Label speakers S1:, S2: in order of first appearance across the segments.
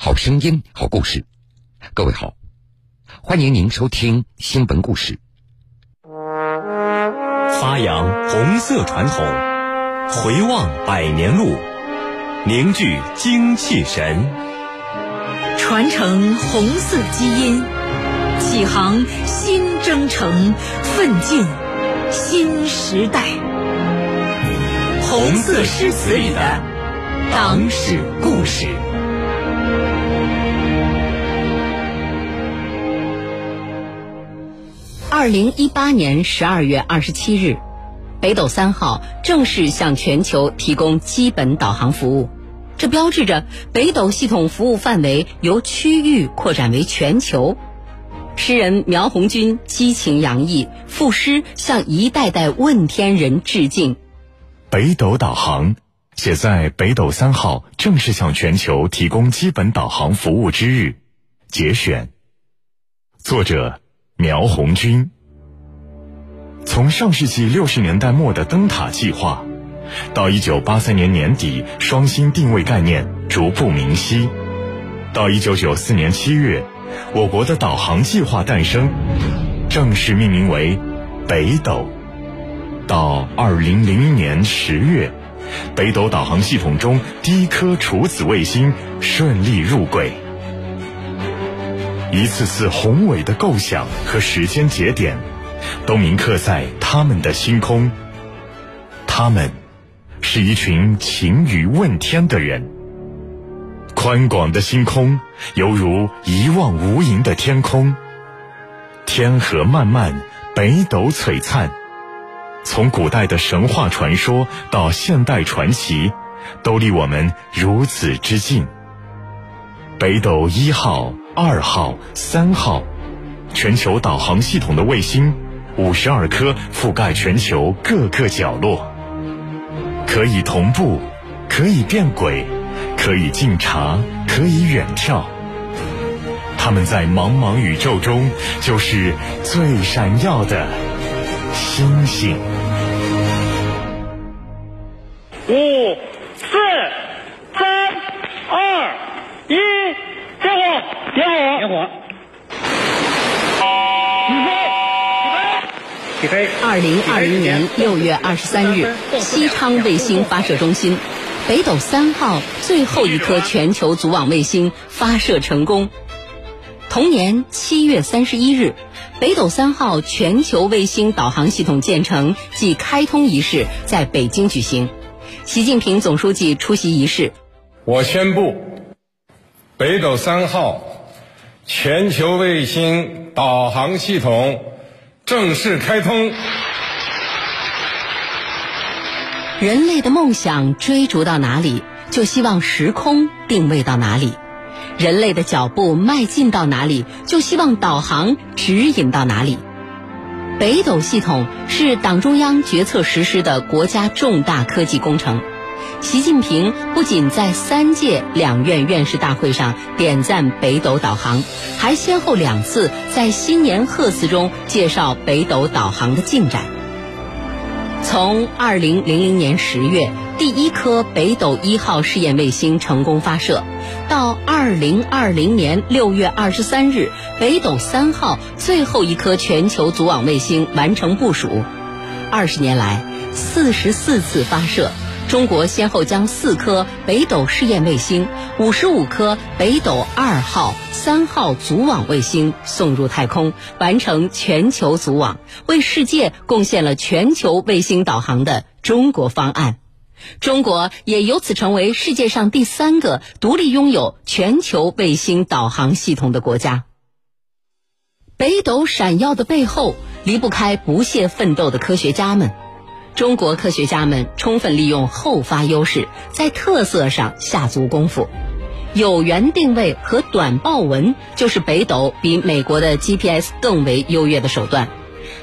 S1: 好声音，好故事。各位好，欢迎您收听新闻故事。
S2: 发扬红色传统，回望百年路，凝聚精气神，
S3: 传承红色基因，启航新征程，奋进新时代。红色诗词里的党史故事。
S4: 二零一八年十二月二十七日，北斗三号正式向全球提供基本导航服务，这标志着北斗系统服务范围由区域扩展为全球。诗人苗红军激情洋溢，赋诗向一代代问天人致敬。
S5: 北斗导航写在北斗三号正式向全球提供基本导航服务之日，节选。作者。苗红军从上世纪六十年代末的灯塔计划，到一九八三年年底双星定位概念逐步明晰，到一九九四年七月，我国的导航计划诞生，正式命名为北斗。到二零零一年十月，北斗导航系统中第一颗处子卫星顺利入轨。一次次宏伟的构想和时间节点，都铭刻在他们的星空。他们，是一群勤于问天的人。宽广的星空，犹如一望无垠的天空。天河漫漫，北斗璀璨。从古代的神话传说到现代传奇，都离我们如此之近。北斗一号。二号、三号，全球导航系统的卫星，五十二颗覆盖全球各个角落，可以同步，可以变轨，可以近察，可以远眺。它们在茫茫宇宙中，就是最闪耀的星星。
S6: 五、四、三、二、一，点火！点火！点火！起飞！起飞！
S4: 起飞二零二零年六月二十三日，西昌卫星发射中心，北斗三号最后一颗全球组网卫星发射成功。同年七月三十一日，北斗三号全球卫星导航系统建成暨开通仪式在北京举行，习近平总书记出席仪式。
S7: 我宣布，北斗三号。全球卫星导航系统正式开通。
S4: 人类的梦想追逐到哪里，就希望时空定位到哪里；人类的脚步迈进到哪里，就希望导航指引到哪里。北斗系统是党中央决策实施的国家重大科技工程。习近平不仅在三届两院院士大会上点赞北斗导航，还先后两次在新年贺词中介绍北斗导航的进展。从二零零零年十月第一颗北斗一号试验卫星成功发射，到二零二零年六月二十三日北斗三号最后一颗全球组网卫星完成部署，二十年来四十四次发射。中国先后将四颗北斗试验卫星、五十五颗北斗二号、三号组网卫星送入太空，完成全球组网，为世界贡献了全球卫星导航的中国方案。中国也由此成为世界上第三个独立拥有全球卫星导航系统的国家。北斗闪耀的背后，离不开不懈奋斗的科学家们。中国科学家们充分利用后发优势，在特色上下足功夫。有源定位和短报文就是北斗比美国的 GPS 更为优越的手段。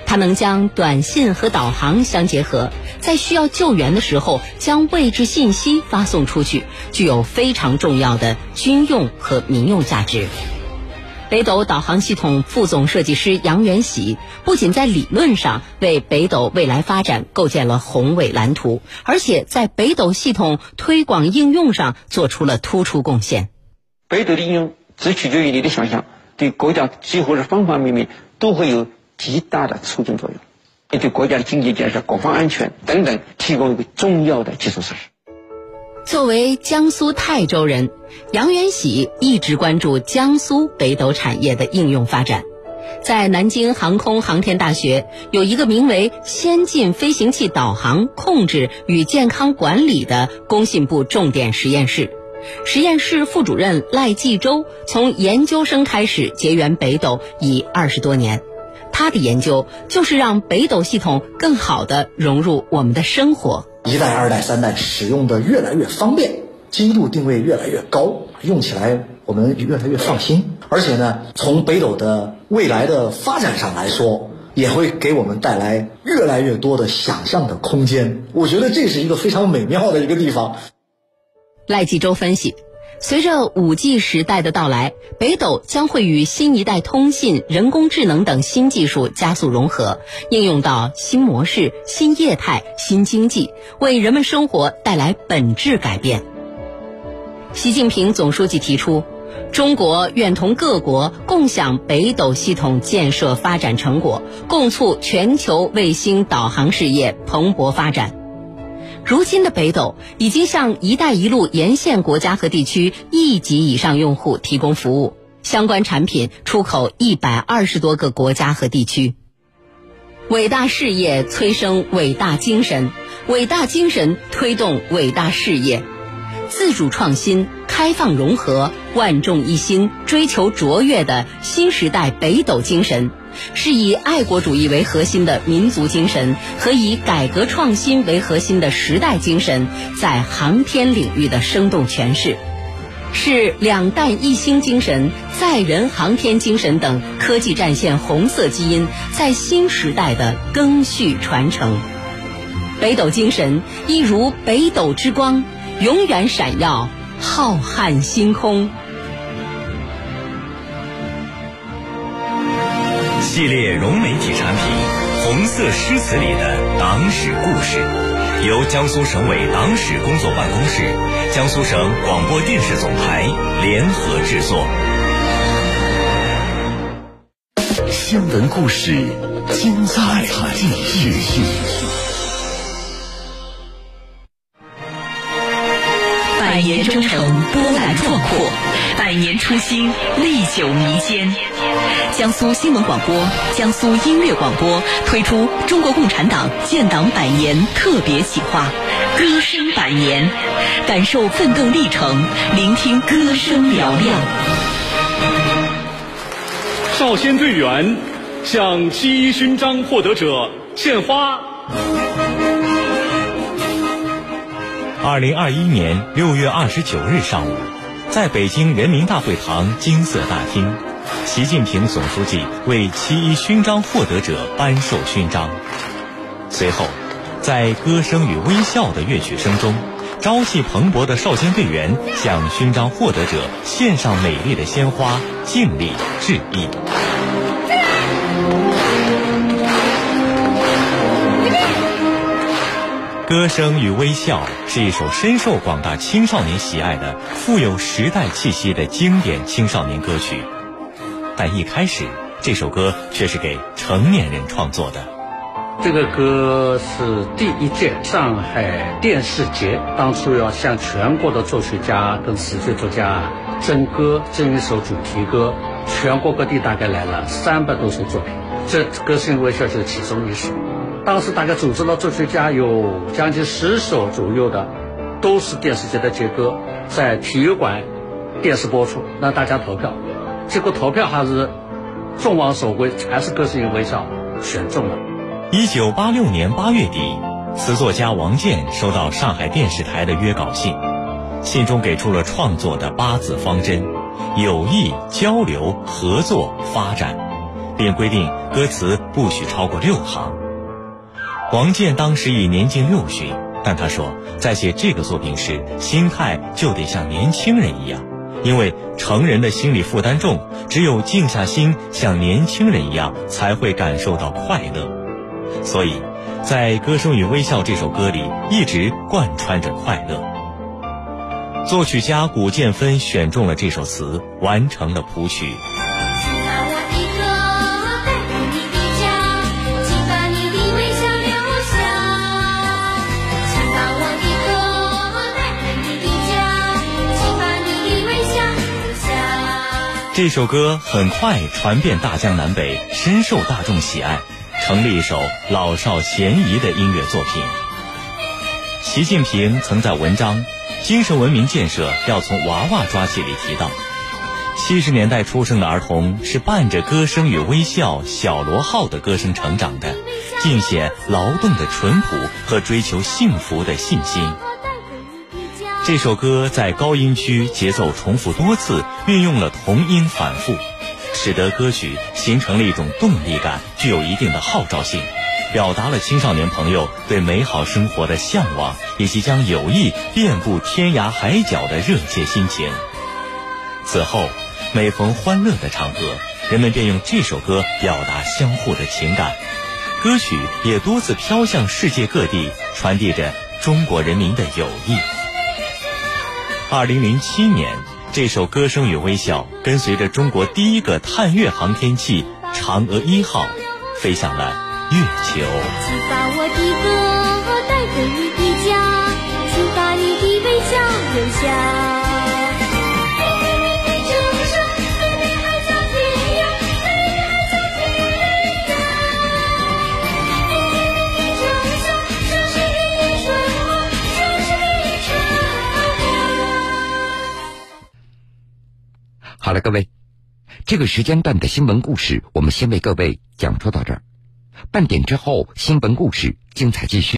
S4: 它能将短信和导航相结合，在需要救援的时候将位置信息发送出去，具有非常重要的军用和民用价值。北斗导航系统副总设计师杨元喜不仅在理论上为北斗未来发展构建了宏伟蓝图，而且在北斗系统推广应用上做出了突出贡献。
S8: 北斗的应用只取决于你的想象，对国家几乎是方方面面都会有极大的促进作用，也对国家的经济建设、国防安全等等提供一个重要的基础设施。
S4: 作为江苏泰州人，杨元喜一直关注江苏北斗产业的应用发展。在南京航空航天大学有一个名为“先进飞行器导航、控制与健康管理”的工信部重点实验室，实验室副主任赖继周从研究生开始结缘北斗已二十多年。他的研究就是让北斗系统更好地融入我们的生活。
S9: 一代、二代、三代使用的越来越方便，精度定位越来越高，用起来我们越来越放心。而且呢，从北斗的未来的发展上来说，也会给我们带来越来越多的想象的空间。我觉得这是一个非常美妙的一个地方。
S4: 赖继洲分析。随着五 G 时代的到来，北斗将会与新一代通信、人工智能等新技术加速融合，应用到新模式、新业态、新经济，为人们生活带来本质改变。习近平总书记提出，中国愿同各国共享北斗系统建设发展成果，共促全球卫星导航事业蓬勃发展。如今的北斗已经向“一带一路”沿线国家和地区一级以上用户提供服务，相关产品出口一百二十多个国家和地区。伟大事业催生伟大精神，伟大精神推动伟大事业，自主创新、开放融合、万众一心、追求卓越的新时代北斗精神。是以爱国主义为核心的民族精神和以改革创新为核心的时代精神在航天领域的生动诠释，是两弹一星精神、载人航天精神等科技战线红色基因在新时代的更续传承。北斗精神一如北斗之光，永远闪耀浩瀚星空。
S2: 系列融媒体产品《红色诗词》里的党史故事，由江苏省委党史工作办公室、江苏省广播电视总台联合制作。
S5: 新闻故事，精彩继续。
S3: 百年征程波澜壮阔，百年初心历久弥坚。江苏新闻广播、江苏音乐广播推出中国共产党建党百年特别企划《歌声百年》，感受奋斗历程，聆听歌声嘹亮。
S10: 少先队员向七一勋章获得者献花。
S2: 二零二一年六月二十九日上午，在北京人民大会堂金色大厅。习近平总书记为七一勋章获得者颁授勋章。随后，在歌声与微笑的乐曲声中，朝气蓬勃的少先队员向勋章获得者献上美丽的鲜花，敬礼致意。歌声与微笑是一首深受广大青少年喜爱的、富有时代气息的经典青少年歌曲。但一开始，这首歌却是给成年人创作的。
S11: 这个歌是第一届上海电视节当初要向全国的作曲家跟词曲作家征歌，征一首主题歌。全国各地大概来了三百多首作品，这《歌声微笑》就是其中一首。当时大概组织了作曲家有将近十首左右的，都是电视节的节歌，在体育馆电视播出，让大家投票。结果投票还是众望所归，还是歌声与微笑选中了。
S2: 一九八六年八月底，词作家王健收到上海电视台的约稿信，信中给出了创作的八字方针：友谊、交流、合作、发展，并规定歌词不许超过六行。王健当时已年近六旬，但他说，在写这个作品时，心态就得像年轻人一样。因为成人的心理负担重，只有静下心，像年轻人一样，才会感受到快乐。所以，在《歌声与微笑》这首歌里，一直贯穿着快乐。作曲家古建芬选中了这首词，完成了谱曲。这首歌很快传遍大江南北，深受大众喜爱，成了一首老少咸宜的音乐作品。习近平曾在文章《精神文明建设要从娃娃抓起》里提到，七十年代出生的儿童是伴着歌声与微笑、小螺号的歌声成长的，尽显劳动的淳朴和追求幸福的信心。这首歌在高音区节奏重复多次，运用了同音反复，使得歌曲形成了一种动力感，具有一定的号召性，表达了青少年朋友对美好生活的向往，以及将友谊遍布天涯海角的热切心情。此后，每逢欢乐的场合，人们便用这首歌表达相互的情感，歌曲也多次飘向世界各地，传递着中国人民的友谊。二零零七年，这首《歌声与微笑》跟随着中国第一个探月航天器“嫦娥一号”飞向了月球。
S12: 请把我的歌带回你的家，请把你的微笑留下。
S1: 来，各位，这个时间段的新闻故事，我们先为各位讲述到这儿。半点之后，新闻故事精彩继续。